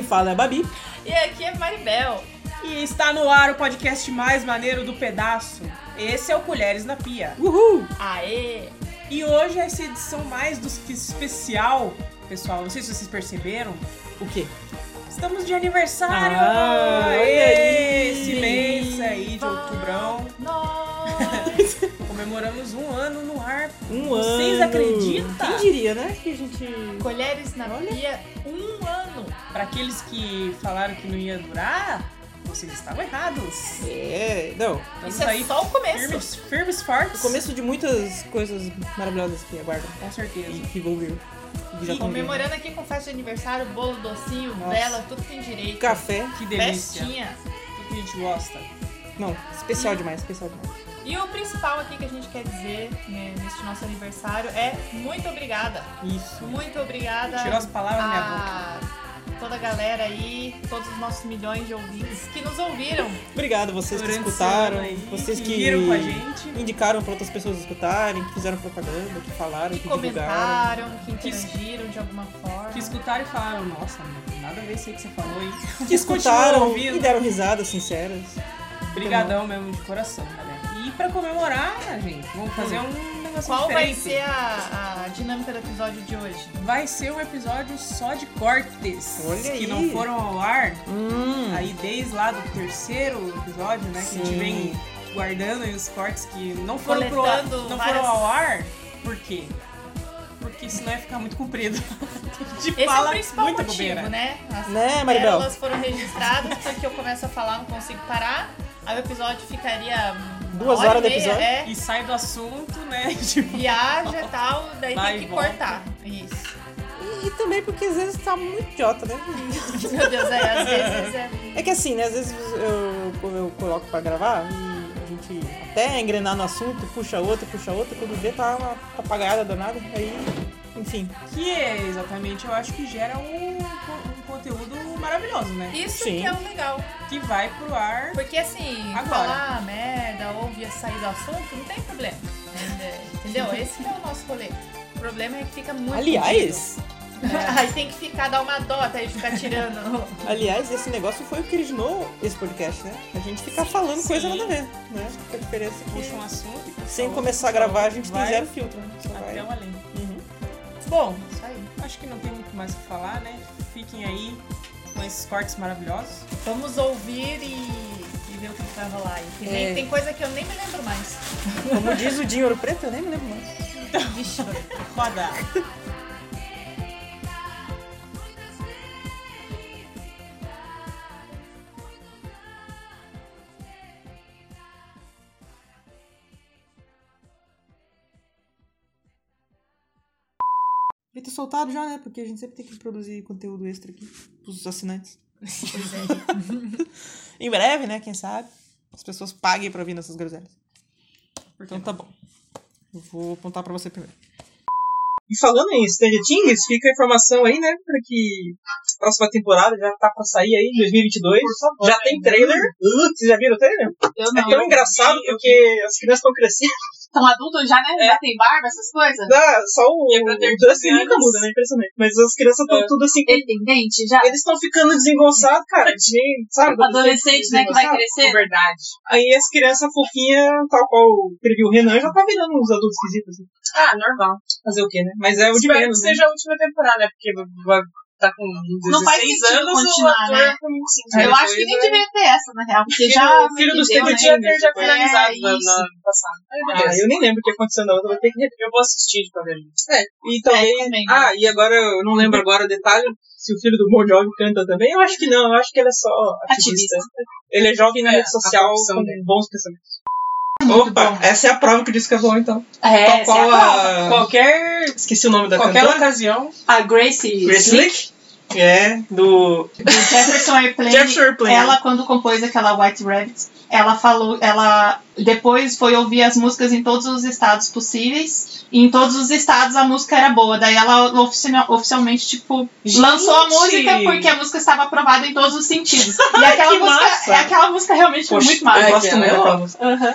Quem fala é a Babi. E aqui é Maribel. e está no ar o podcast mais maneiro do pedaço. Esse é o Colheres na Pia. Uhul! Aê! E hoje é essa edição mais do que especial, pessoal. Não sei se vocês perceberam. O quê? Estamos de aniversário! Ah, olha Ê, aí! Esse mês aí de outubrão. Nós! Comemoramos um ano no ar. Um Vocês ano. acreditam? Quem diria, né? Que a gente. Colheres na Olha. pia, um. Para aqueles que falaram que não ia durar, vocês estavam errados. É, não. Estamos Isso é aí só o começo. firmes, firmes fortes. O começo de muitas coisas maravilhosas que aguardam. Com certeza. E que vão vir. E E comemorando aqui com festa de aniversário, bolo, docinho, Nossa. vela, tudo tem direito. Café. Que delícia. Festinha. Tudo que a gente gosta. Não, especial demais, especial demais. E o principal aqui que a gente quer dizer né, neste nosso aniversário é muito obrigada. Isso. Muito obrigada Tirou as palavras da minha boca. Toda a galera aí, todos os nossos milhões de ouvintes que nos ouviram. Obrigado vocês que Durante esse escutaram, aí, vocês que que riram com a gente. indicaram para outras pessoas escutarem, que fizeram propaganda, que falaram, Que que, divulgaram. comentaram, que Que- interagiram de alguma forma. Que escutaram e falaram, nossa, nada a ver isso aí que você falou aí. Que escutaram e deram risadas sinceras. Brigadão mesmo, de coração, galera. E pra comemorar, gente, vamos fazer um Qual vai diferente. ser a, a dinâmica do episódio de hoje? Vai ser um episódio só de cortes. Olha que aí. não foram ao ar. Hum. Aí desde lá do terceiro episódio, né? Que a gente Sim. vem guardando aí os cortes que não foram, pro, não várias- foram ao ar. Por quê? Porque senão ia ficar muito comprido. gente Esse é fala o principal muita motivo, bobeira. né? As Né, Maribel? pérolas foram registradas porque eu começo a falar, não consigo parar. Aí o episódio ficaria Duas hora horas e do episódio? É, E sai do assunto, né? Tipo, viaja e tal, daí Vai tem que volta. cortar. Isso. E, e também porque às vezes tá muito idiota, né? Meu Deus, é, às vezes é. É que assim, né? Às vezes eu, eu coloco pra gravar e a gente até engrenar no assunto, puxa outro, puxa outro, quando vê tá uma papagaiada danada. Aí, enfim. que é exatamente, eu acho que gera um conteúdo maravilhoso, né? Isso Sim. que é o legal. Que vai pro ar. Porque assim, Agora. falar merda ou via sair do assunto, não tem problema. Entendeu? Esse que é o nosso rolê. O problema é que fica muito. Aliás, comprido. Aí tem que ficar, dar uma dó até de ficar tirando. aliás, esse negócio foi o que originou esse podcast, né? A gente ficar falando coisa Sim. nada a ver, né? A diferença é Puxa que um assunto e puxa sem começar a puxa gravar a gente tem vai zero filtro, né? Só vai. Até o além. Uhum. Bom, Isso aí. acho que não tem muito mais o que falar, né? Fiquem aí com esses cortes maravilhosos. Vamos ouvir e, e ver o que vai rolar aí. Nem- É. Tem coisa que eu nem me lembro mais. Como diz o Dinheiro Preto, eu nem me lembro mais. Vixe, Roda. Soltado já, né? Porque a gente sempre tem que produzir conteúdo extra aqui pros assinantes. pois é. Em breve, né? Quem sabe? As pessoas paguem pra ouvir nossas groselhas. Então tá bom. Eu vou apontar pra você primeiro. E falando em Stranger Things, fica a informação aí, né, pra que a próxima temporada já tá pra sair aí, em 2022. já tem trailer. Uh, vocês já viram o trailer? Eu É não. tão engraçado porque as crianças estão crescendo. São adultos já, né? Já tem barba, essas coisas? Dá, só o, E é pra ter o Dustin 15 nunca muda, né? Impressionante. Mas as crianças estão É. tudo assim. Ele tem dente já? Eles estão ficando desengonçados, cara. Nem, sabe? Adolescente, né, que vai crescer. Verdade. Aí as crianças fofinhas, tal qual previu o Renan, já tá virando uns adultos esquisitos. Assim. Ah, normal. Fazer o quê, né? Mas é o de Espero menos, que né? seja a última temporada, porque vai- tá com 16 Não faz sentido anos, continuar, o ator né? com 25 Eu acho que nem devia ter essa, na real, porque Filho, já. o filho do Steve né? Theater já É, finalizado no ano passado. Aí, Ah, beleza. eu nem lembro o que aconteceu na outra, vou ter que. Eu vou assistir de qualquer jeito. É, e talvez. também. ah, e agora eu não lembro agora o detalhe se o filho do Bon Jovi canta também. Eu acho que não, eu acho que ele é só ativista. Ele é jovem na É, rede social com dele. bons pensamentos. Opa, essa é a prova que o disco é bom, então. É, Qual- essa é qual a prova. a- Qualquer, Esqueci o nome da qualquer cantora. ocasião. A Gracie, Grace Slick, Slick? É, do do Jefferson Airplane, Jefferson Airplane. ela quando compôs aquela White Rabbit, ela falou, ela depois foi ouvir as músicas em todos os estados possíveis. E em todos os estados a música era boa. Daí ela ofici- oficialmente, tipo, Gente! lançou a música porque a música estava aprovada em todos os sentidos. E aquela que música, massa! é, aquela música realmente foi Poxa, muito massa. eu gosto muito ela é daquela música. Aham.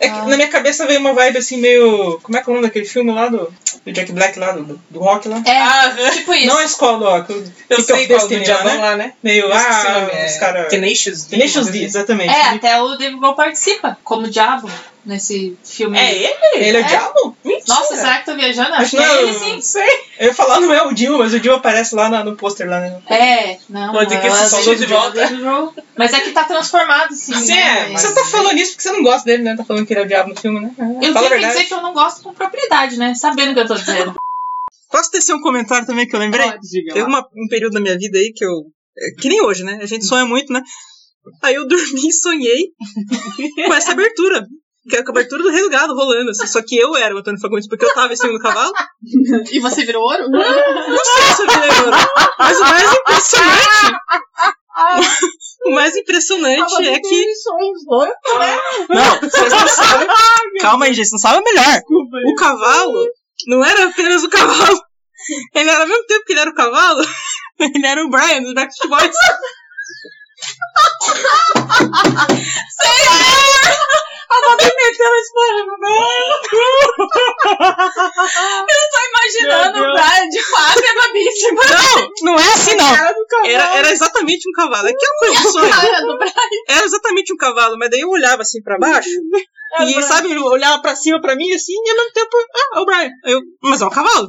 É que na minha cabeça veio uma vibe assim meio. Como é que é o nome daquele filme lá do, do Jack Black lá, do, do rock lá? É, Ah, tipo isso. Não a escola do rock, o eu Kick sei qual, do Destiny lá, Diabão né? lá, né? Meio, Eu ah, nome, é os caras. Tenacious D. Tenacious D, coisa exatamente. É, até o David Grohl participa como diabo nesse filme. É ele? Ele é o É. diabo? Nossa, será que tô viajando? Acho Acho que que é não. ele sim. sei. Eu ia falar não é o Dio, mas o Dio aparece lá na- no pôster lá, né? É, não. Pode que é o esse. David Grohl. Mas é que tá transformado, sim. Sim, né? é, Mas- Você tá falando isso porque você não gosta dele, né? Tá falando que ele é o diabo no filme, né? Eu Fala que dizer que eu não gosto com propriedade, né? Sabendo o que eu tô dizendo. Posso tecer um comentário também que eu lembrei? Diga Teve uma- um período da minha vida aí que eu. é, Que nem hoje, né? A gente sonha muito, né? Aí eu dormi e sonhei com essa abertura. Que a abertura do Rei do Gado rolando. assim. Só que eu era o Antônio Fagundes, porque eu tava em cima do cavalo. E você virou ouro? Não sei se eu virei ouro. Mas o mais impressionante. o mais impressionante é que. Não, vocês não sabem. Calma aí, gente, vocês não sabem melhor. O cavalo não era apenas o cavalo. Ele era ao mesmo tempo que ele era o cavalo, ele era o Brian dos Backstreet Boys. Imaginando o Brian de quase abismo. Não, não é assim não. Era, era exatamente um cavalo. É que é uma coisa de sonho. Do. Era exatamente um cavalo, mas daí eu olhava assim pra baixo. E sabe, eu olhava pra cima pra mim assim, e ao mesmo tempo, ah, é o Brian. Eu, mas é um cavalo.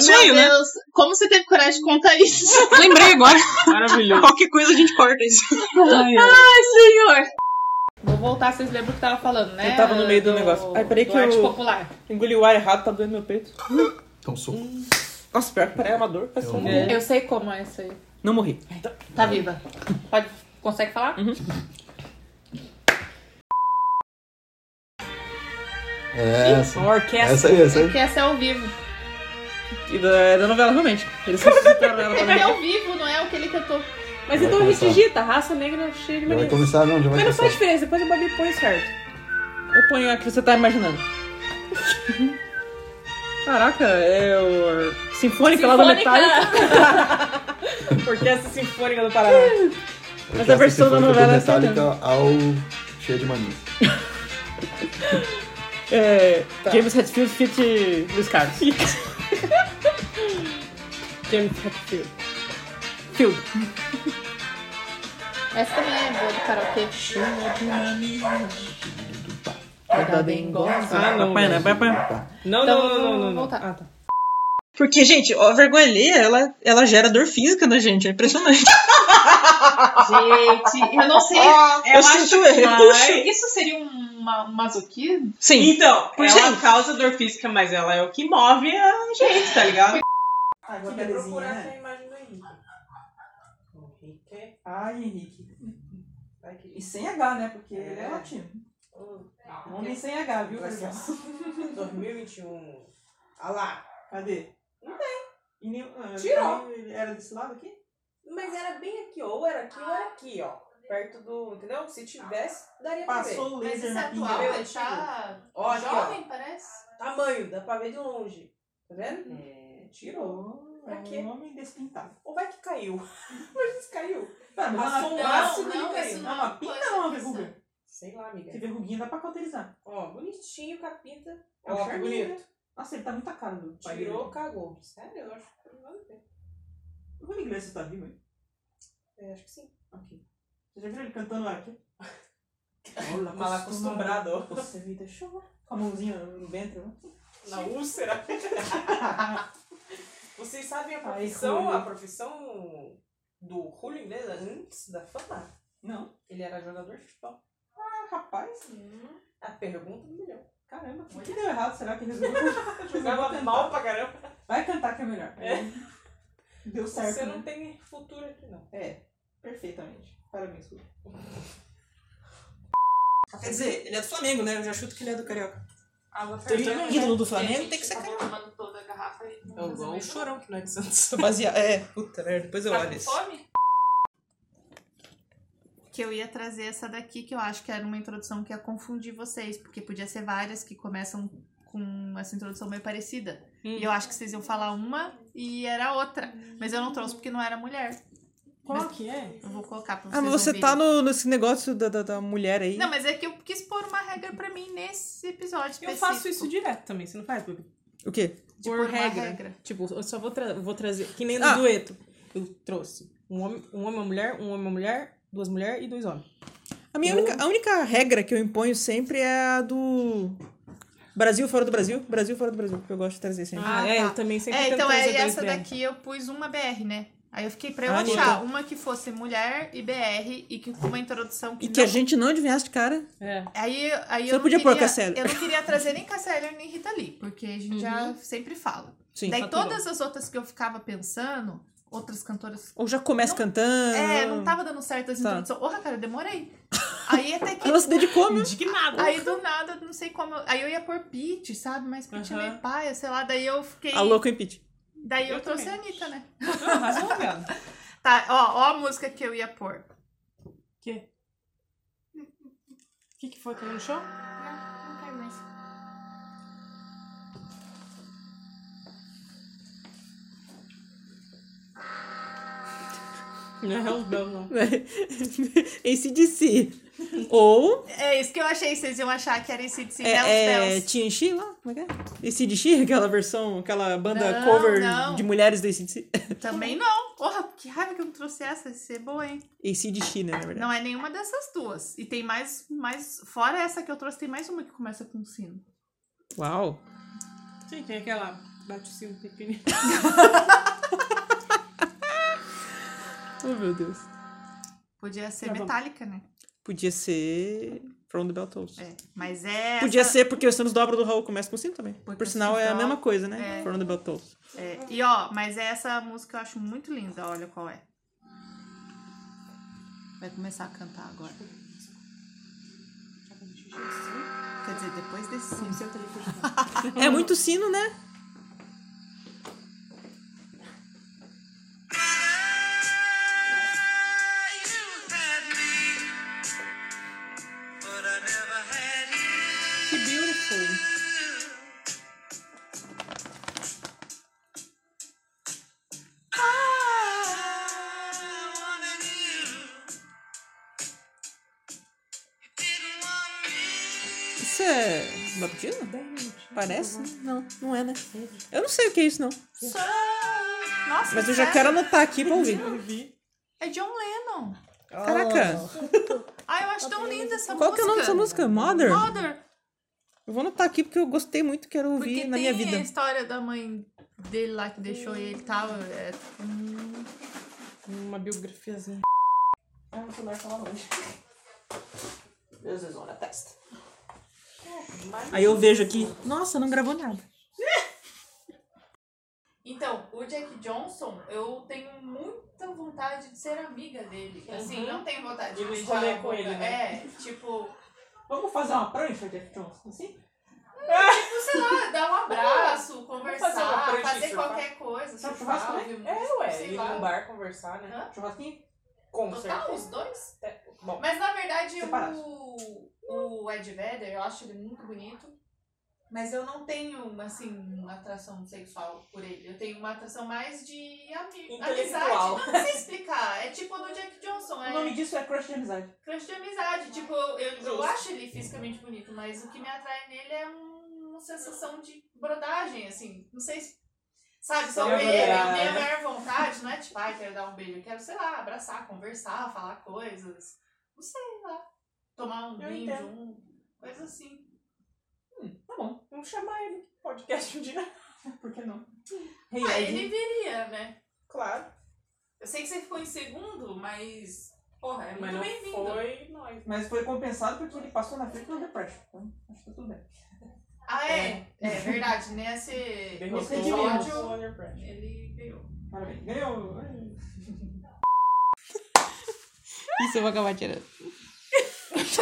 Sonho, Meu né? Deus, como você teve coragem de contar isso? Lembrei agora. Maravilhoso. Qualquer coisa a gente corta isso. Ai, senhor. Vou voltar, vocês lembram o que tava falando, né? Eu tava no meio do negócio. Ai, peraí do que arte eu- popular. Engoli o ar errado, tá doendo meu peito. Então sou. Nossa, pior que parece amador. Eu um... É. Eu sei como é isso aí. Não morri. Tá viva. Pode, consegue falar? É, essa. Uma orquestra. Essa aí, essa aí. Porque essa é ao vivo. E da, é da novela romântica. Eles ressuscitaram ela É ao vivo, não é o que ele cantou. Mas Vai então a gente digita, raça negra cheia de Já vai mania. começar, não, já vai Mas não faz diferença, depois o Babi põe certo. Eu ponho a que você tá imaginando. Caraca, é o. Sinfônica, lá do Metallica. Orquestra Sinfônica do Paraná. Mas a versão da novela é Metallica ao cheio de manias. É. James Hetfield feat. Luiz Carlos. James Hetfield. Field. Essa também é boa do karaokê. Cada bem gosta. Ah, não. Papai, né? velho. Papai. Não, Então, não, não, não, vamos não, não. voltar. Ah, tá. Porque, gente, a vergonha alheia, ela, ela gera dor física na gente, é impressionante. Gente, eu não sei. eu sinto acho que isso seria um, masoquismo? Sim. Então, Por ela gente. causa dor física, mas ela é o que move a gente, tá ligado? Ah, vou procurar essa imagem aí. Henrique. Ai, Henrique. E sem H, né? Porque ele é latino. Oh, Homem sem H, viu? Ser 2021. Ah lá. Cadê? Não tem. E nem, ah, Tirou. ele Era desse lado aqui? Mas era bem aqui, ó. ou era aqui ou era aqui, ó. Perto do. Entendeu? Se tivesse, daria pra ver. Passou o Mas laser esse na atual pinga. Meu, é tá Ó, aqui, ó. jovem, parece. Tamanho, dá pra ver de longe. Tá vendo? É, tirou. Pra É quê? um homem despintado. Ou vai que caiu? Mas isso caiu. Tá, mas Passou um Não, laço não, e ele caiu. Não, uma pinta pode ou uma verruga? Sei lá, amiga. Porque verruguinha dá pra cauterizar. Ó, bonitinho, capita. É um Ó, que charminho, bonito. Nossa, ele tá muito a cara do pai Tirou, dele. cagou. Sério, eu acho que não vai ver. Como inglês você tá vivo aí? É, acho que sim. Ok. Você já viu ele cantando aqui? Olha, Mal acostumado. Você me deixou com a mãozinha no ventre, né? Na úlcera. Vocês sabem a Ai, profissão, Julio. a profissão do Julio Iglesias antes da fama? Não. Ele era jogador de futebol. Ah, rapaz. A pergunta do milhão. Caramba. O que deu errado? Será que resolveu? Jogava mal pra caramba. Vai cantar que é melhor. Deu certo, Você né? não tem futuro aqui, não. É, perfeitamente. Parabéns, Julio. Quer dizer, ele é do Flamengo, né? Eu já chuto que ele é do Carioca. Água Tem fervendo. ídolo do Flamengo, tem que ser acabou carioca. tomando toda a garrafa e não É igual o chorão que não é de Santos. Baseado. É, puta merda, depois eu nada. olho Tá isso. com fome? Que eu ia trazer essa daqui, que eu acho que era uma introdução que ia confundir vocês, porque podia ser várias que começam com essa introdução meio parecida. E eu acho que vocês iam falar uma e era outra. Mas eu não trouxe porque não era mulher. Qual que é? Eu vou colocar pra vocês Ah, mas você ouvirem. tá no, nesse negócio da, da, da mulher aí. Não, mas é que eu quis pôr uma regra pra mim nesse episódio Eu específico. faço isso direto também, você não faz, Bubi? O quê? de Por pôr regra. regra. Tipo, eu só vou, tra vou trazer. Que nem no Ah. dueto. Eu trouxe um homem, um homem, uma mulher, um homem, uma mulher, duas mulheres e dois homens. A minha Eu- única, a única regra que eu imponho sempre é a do Brasil fora do Brasil. Brasil fora do Brasil, que eu gosto de trazer sempre. Ah, Ah, é, tá. eu também sempre É, então é essa BR. daqui eu pus uma BR, né? Aí eu fiquei pra eu Ah, achar uma que fosse mulher e BR e que com uma introdução que E não... que a gente não adivinhasse de cara. É. Aí, aí Você eu não podia pôr queria, Cassélia. Eu não queria trazer nem Cassélia nem Rita Lee, porque a gente já Uhum. sempre fala. Sim. Daí faturou. todas as outras que eu ficava pensando, outras cantoras... Ou já começa Não- cantando. É, não tava dando certo as Tá. introduções. Porra, cara, eu demorei. Aí até que... Ela se dedicou, meu. Indignado. Aí do nada, não sei como. Aí eu ia pôr Pitch, sabe? Mas Pitch é meio paia, sei lá. Daí eu fiquei. A louca em pitch. Daí eu, Eu trouxe também. a Anitta, né? Tá, ó, ó a música que eu ia pôr. Que? O que, que foi que no show? Não, não quero mais. Não é Hells Bells, não. ACDC. Ou É isso que eu achei, vocês iam achar que era esse de é, Hells é Bells. TNX lá? Como é que é? ACDC, aquela versão, aquela banda Não, cover não. de mulheres do ACDC. Também não. Porra, que raiva que eu não trouxe essa. Ia ser boa, hein? ACDC, né, na verdade. Não é nenhuma dessas duas. E tem mais, mais. Fora essa que eu trouxe, tem mais uma que começa com sino. Uau. Sim, tem aquela bate o sino pequenininho. Oh, meu Deus. Podia ser Tá metálica, né? Podia ser From the Bell Tolls. É. Mas é. Podia essa- ser porque os Santos Dobra do Raul começa com sino também. Porque Por sinal, é a mesma coisa, né? É. From the Bell Tolls. É, e ó, mas essa música eu acho muito linda, olha qual é. Vai começar a cantar agora. Quer dizer, depois desse que já É muito sino, né? Beautiful. Isso é Bob Dylan? Parece? Não, não é, né? Eu não sei o que é isso, não. Nossa, Mas eu já quero anotar aqui pra ouvir. É John Lennon. Caraca, Ai, eu acho tão linda essa qual música. que é o nome dessa música? Mother? Mother. Eu vou anotar aqui porque eu gostei muito, quero ouvir Porque na tem minha a vida. história da mãe dele lá que deixou ele e tal. É, Uma biografiazinha. Ah, o celular tá lá longe. Deus is on a testa. Aí eu vejo aqui, nossa, não gravou nada. Então, o Jack Johnson, eu tenho muita vontade de ser amiga dele. Assim, Uhum. não tenho vontade De beijar a com ele, né? É, tipo, Vamos fazer uma prancha, Jeff Johnson, assim? tipo, sei lá, dar um abraço, conversar, fazer fazer qualquer coisa. Churrasco, né? ouvir É, ué, ir num bar conversar, né? Hã? Churrasquinho? Com Total, certeza. os dois? É, Bom, Mas na verdade o, o Ed Vedder, eu acho ele muito bonito. Mas eu não tenho, assim, uma atração sexual por ele. Eu tenho uma atração mais de ami amizade. Não sei explicar. É tipo do Jack Johnson. É disso é crush de amizade. crush de amizade. Tipo, eu, eu acho ele fisicamente bonito, mas o que me atrai nele é um- uma sensação de brodagem, assim. Não sei se. Sabe, só ver ele, né? maior vontade, não é tipo, ai, quero dar um beijo. Eu quero, sei lá, abraçar, conversar, falar coisas. Não sei lá. Tomar um Eu vinho entendo. junto. Coisa assim. Tá bom. Vamos chamar ele pro podcast um dia. Por que não? Hey, Ah, Ed. ele viria, né? Claro. Eu sei que você ficou em segundo, mas. Porra, é Mas muito bem-vindo. foi nós. Mas foi compensado porque ele passou na frente do Depression. Então, acho que tá tudo bem. Ah, é? É verdade. Nesse Derrotou episódio, ele ganhou. Parabéns. Ganhou. Isso eu vou acabar tirando.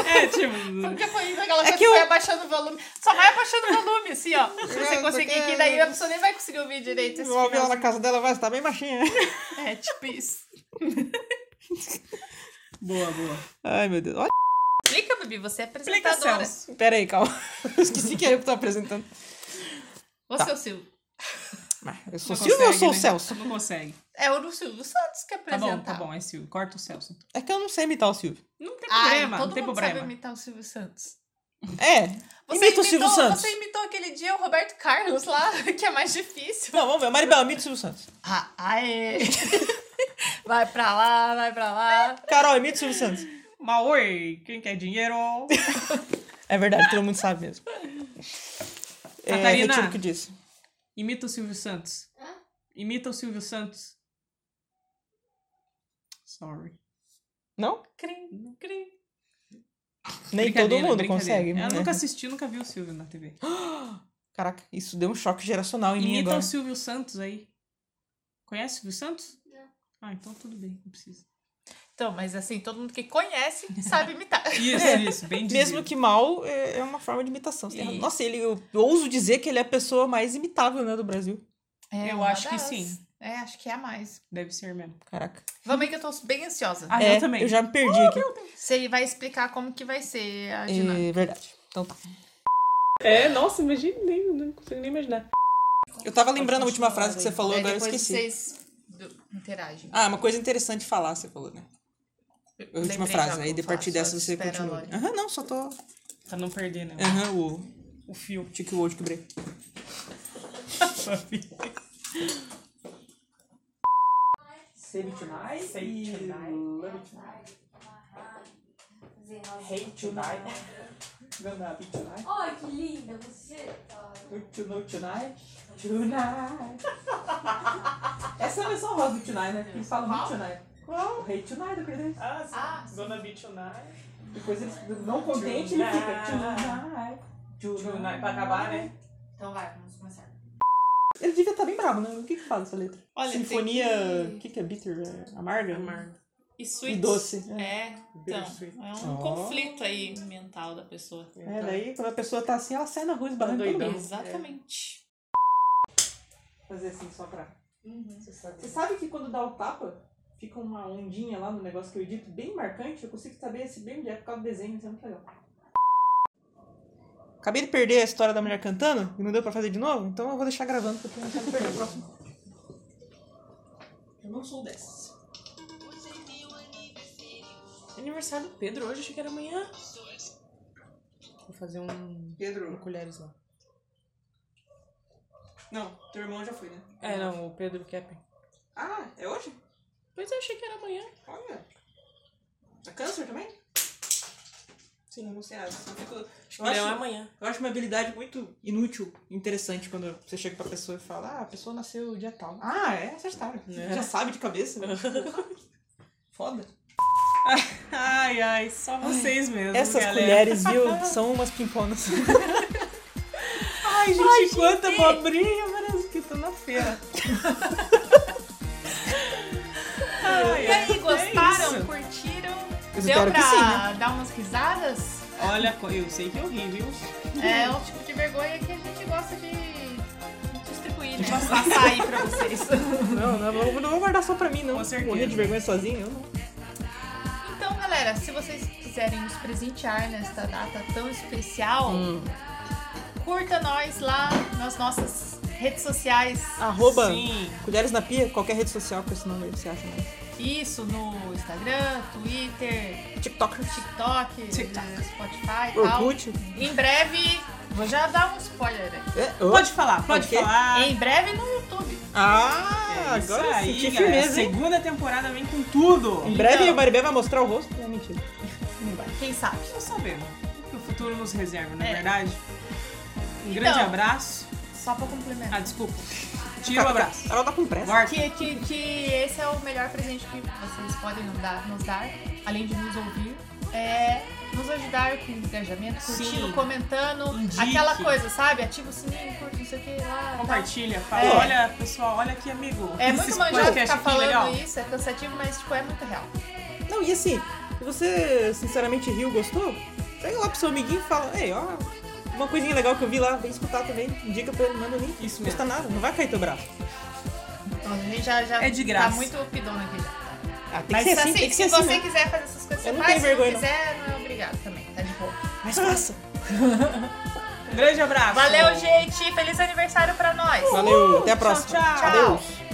É, tipo. Porque foi aquela É que eu- abaixando o volume. Só vai abaixando o volume, assim, ó. Se você conseguir, porque- que daí a pessoa nem vai conseguir ouvir direito esse ouvir ela na casa dela, vai estar bem baixinha. É, tipo isso. Boa, boa. Ai, meu Deus. Olha, Explica, Bibi, você é apresentadora. Pera aí, calma. Eu esqueci que era eu que tô apresentando. Você é o Silvio. Mas eu sou Silvio ou eu sou o né? Celso? Não consegue. É o do Silvio Santos que Tá apresenta. bom, tá bom, é Silvio. Corta o Celso. então. É que eu não sei imitar o Silvio. Não tem Ah, problema, todo não tem mundo problema. sabe imitar o Silvio Santos. É. Você Imita imitou, o Silvio Santos. Você imitou aquele dia o Roberto Carlos lá, que é mais difícil. Não, vamos ver. Maribel, imita o Silvio Santos. Ah, aê. vai pra lá, vai pra lá. Carol, imita o Silvio Santos. Mas oi, quem quer dinheiro? É verdade, todo mundo sabe mesmo. É, Catarina. retiro o que disse. Imita o Silvio Santos. Imita o Silvio Santos. Sorry. Não? Crim, crim. Nem todo mundo consegue. Eu né? nunca assisti, nunca vi o Silvio na TV. Caraca, isso deu um choque geracional em mim Imita agora. o Silvio Santos aí. Conhece o Silvio Santos? Ah, então tudo bem, não precisa. Então, mas assim, todo mundo que conhece sabe imitar. Isso, isso, bem dizer. Mesmo que mal, é é uma forma de imitação. Isso. Nossa, ele, eu ouso dizer que ele é a pessoa mais imitável, né, do Brasil. É Eu acho que das. sim. É, acho que é a mais. Deve ser mesmo. Caraca. Vamos aí que eu tô bem ansiosa. Ah, é, eu também. já me perdi aqui. Você vai explicar como que vai ser a dinâmica. É verdade. Então tá. É, nossa, imagina, nem, não consigo nem imaginar. Eu tava lembrando a última frase que você falou, Aí agora eu depois esqueci. vocês interagem. Ah, uma coisa interessante de falar, você falou, né? A última frase, que aí eu de partir dessa você continua. Aham, não, só tô. Pra não perder, né? Aham, o. O fio. Tique o olho quebrei. Save it tonight Save e it tonight. love it tonight. Hate tonight. Gonna be tonight. Ai, que linda você. you know tonight? Tonight. Essa é a versão rosa do tonight, né? Eles falam muito tonight. Qual? Hate tonight, eu acredito. Ah, sim. Ah, sim. Gonna be tonight. Depois eles, não contente, ele fica tonight. Tonight, pra acabar, né? Então vai, vamos começar. Ele devia estar bem bravo, né? O que que fala essa letra? Olha, Sinfonia. que- O que... que é bitter? É amarga? E sweet. E doce. É. É, então, é um Oh. conflito aí mental da pessoa. É, daí quando a pessoa tá assim, ela sai na rua esbarrando todo doidão. mundo. Exatamente. Fazer assim só pra. Uhum. Você sabe. Você sabe que quando dá o tapa, fica uma ondinha lá no negócio que eu edito bem marcante? Eu consigo saber esse bem onde é por causa do desenho, isso é muito legal. Acabei de perder a história da mulher cantando e não deu pra fazer de novo, então eu vou deixar gravando porque eu não quero perder o próximo. Eu não sou dessas. Aniversário do Pedro hoje, achei que era amanhã. Vou fazer um. Pedro. um colheres lá. Não, teu irmão já foi, né? É, não, o Pedro Kepper. Ah, é hoje? Pois eu achei que era amanhã. Olha. É câncer também? Sim, nada. Eu, fico- eu é acho- amanhã. Eu acho uma habilidade muito inútil, interessante, quando você chega pra pessoa e fala, ah, a pessoa nasceu dia tal. Ah, é Sagitário. É. Já sabe de cabeça. Foda. Ai, ai, só vocês mesmo. Essas galera. colheres, viu, são umas pimponas. Ai, gente, quanta abobrinha, parece que tô na feira. Ai, E Deu pra que sim, né? dar umas risadas? Olha, eu sei que eu ri, viu? É o tipo de vergonha que a gente gosta de distribuir, né? Passar aí pra vocês. Não, não, não, não vou guardar só pra mim, não. Com certeza. Morrer de vergonha sozinho, eu não. Então, galera, se vocês quiserem nos presentear nesta data tão especial, Hum. curta nós lá nas nossas redes sociais. Arroba Sim. Colheres na Pia, qualquer rede social com esse nome aí você acha mais. Isso no Instagram, Twitter, TikTok, TikTok, TikTok. Spotify e tal. Orkut. Em breve, vou já dar um spoiler aqui. É, oh. Pode falar, pode quê? falar. Em breve no YouTube. Ah, É isso agora aí, senti firmeza, hein? Segunda temporada vem com tudo. Em breve Então. a Maribel vai mostrar o rosto. É mentira. Não vai. Quem sabe? Não sabemos o que o futuro nos reserva, não é, É. verdade? Um Então. grande abraço. só pra complementar. Ah, desculpa. Tira o abraço. Ela tá com pressa. Que, que, que esse é o melhor presente que vocês podem nos dar, nos dar além de nos ouvir. É nos ajudar com engajamento, curtindo, Sim. comentando. Indique. Aquela coisa, sabe? Ativa o sininho, curte, não sei o que lá. Compartilha, fala. É. Olha, pessoal, olha aqui, amigo. É muito manjado ficar falando legal. isso, é cansativo, mas tipo, é muito real. Não, e assim, se você sinceramente riu, gostou, pega lá pro seu amiguinho e fala, ei, ó, uma coisinha legal que eu vi lá, vem escutar também, indica pra ele, manda o link. Isso Não custa nada, não vai cair teu braço. Então a gente já, já É de graça. tá muito pidona aqui já. Ah, tem Mas que ser assim, assim, tem que se ser você assim. né? quiser fazer essas coisas, Eu você não faz. tenho Se vergonha, não não. quiser, não é obrigado também. Tá de boa. Mas faça. Um grande abraço. Valeu, gente. Feliz aniversário pra nós. Valeu, até a Tchau, próxima. tchau. Adeus.